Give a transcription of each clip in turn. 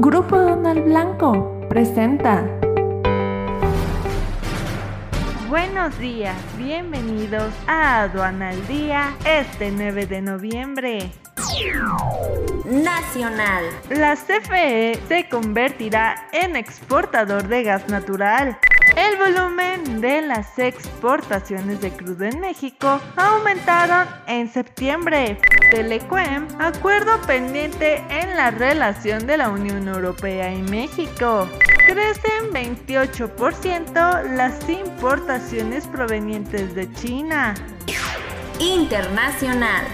Grupo Donald Blanco presenta. Buenos días, bienvenidos a Aduana al Día este 9 de noviembre. Nacional. La CFE se convertirá en exportador de gas natural. El volumen de las exportaciones de crudo en México aumentaron en septiembre. Telecuem, acuerdo pendiente en la relación de la Unión Europea y México. Crecen 28% las importaciones provenientes de China. Internacional.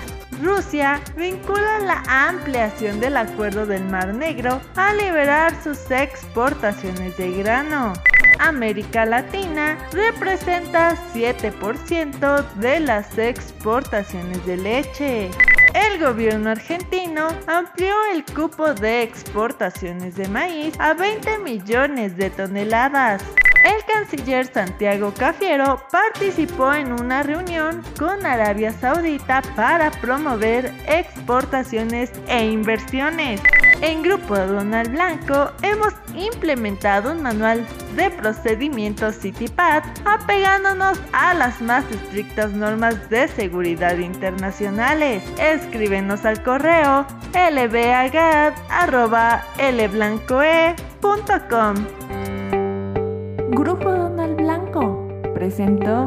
Rusia vincula la ampliación del acuerdo del Mar Negro a liberar sus exportaciones de grano. América Latina representa 7% de las exportaciones de leche. El gobierno argentino amplió el cupo de exportaciones de maíz a 20 millones de toneladas. El canciller Santiago Cafiero participó en una reunión con Arabia Saudita para promover exportaciones e inversiones. En Grupo Donald Blanco hemos implementado un manual de procedimientos CityPad apegándonos a las más estrictas normas de seguridad internacionales. Escríbenos al correo lbagad.lblancoe.com. Grupo Donald Blanco presentó.